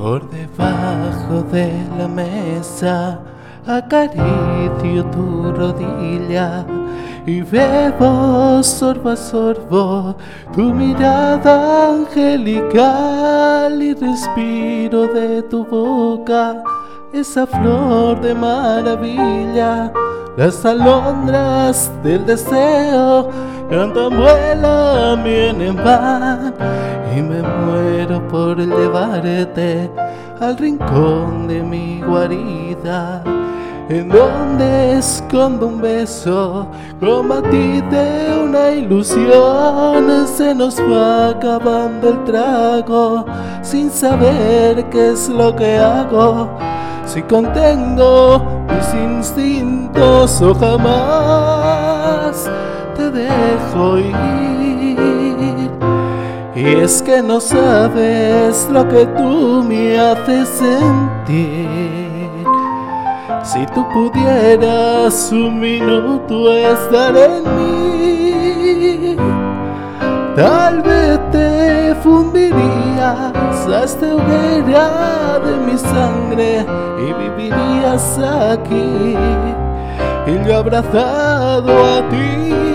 Por debajo de la mesa acaricio tu rodilla y bebo sorbo a sorbo tu mirada angelical y respiro de tu boca esa flor de maravilla. Las alondras del deseo cantan, vuelan, vienen, van y me muero por llevarte al rincón de mi guarida en donde escondo un beso, como a ti de una ilusión, se nos va acabando el trago, sin saber qué es lo que hago, si contengo mis instintos o jamás te dejo ir. Es que no sabes lo que tú me haces sentir. Si tú pudieras un minuto estar en mí, tal vez te fundirías a esta hoguera de mi sangre y vivirías aquí. Y yo abrazado a ti,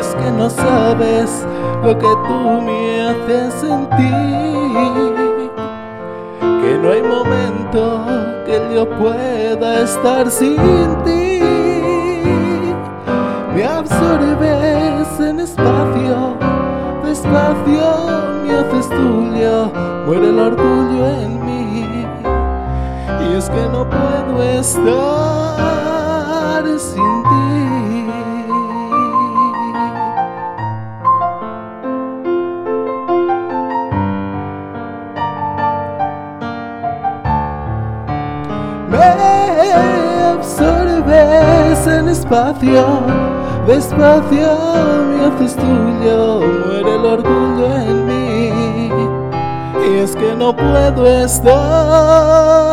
es que no sabes lo que tú me haces sentir, que no hay momento yo pueda estar sin ti. Me absorbes en espacio, despacio me haces tuyo, muere el orgullo en mí. Y es que no puedo estar sin ti. Absorbes en espacio, despacio me haces tuyo, muere el orgullo en mí. Y es que no puedo estar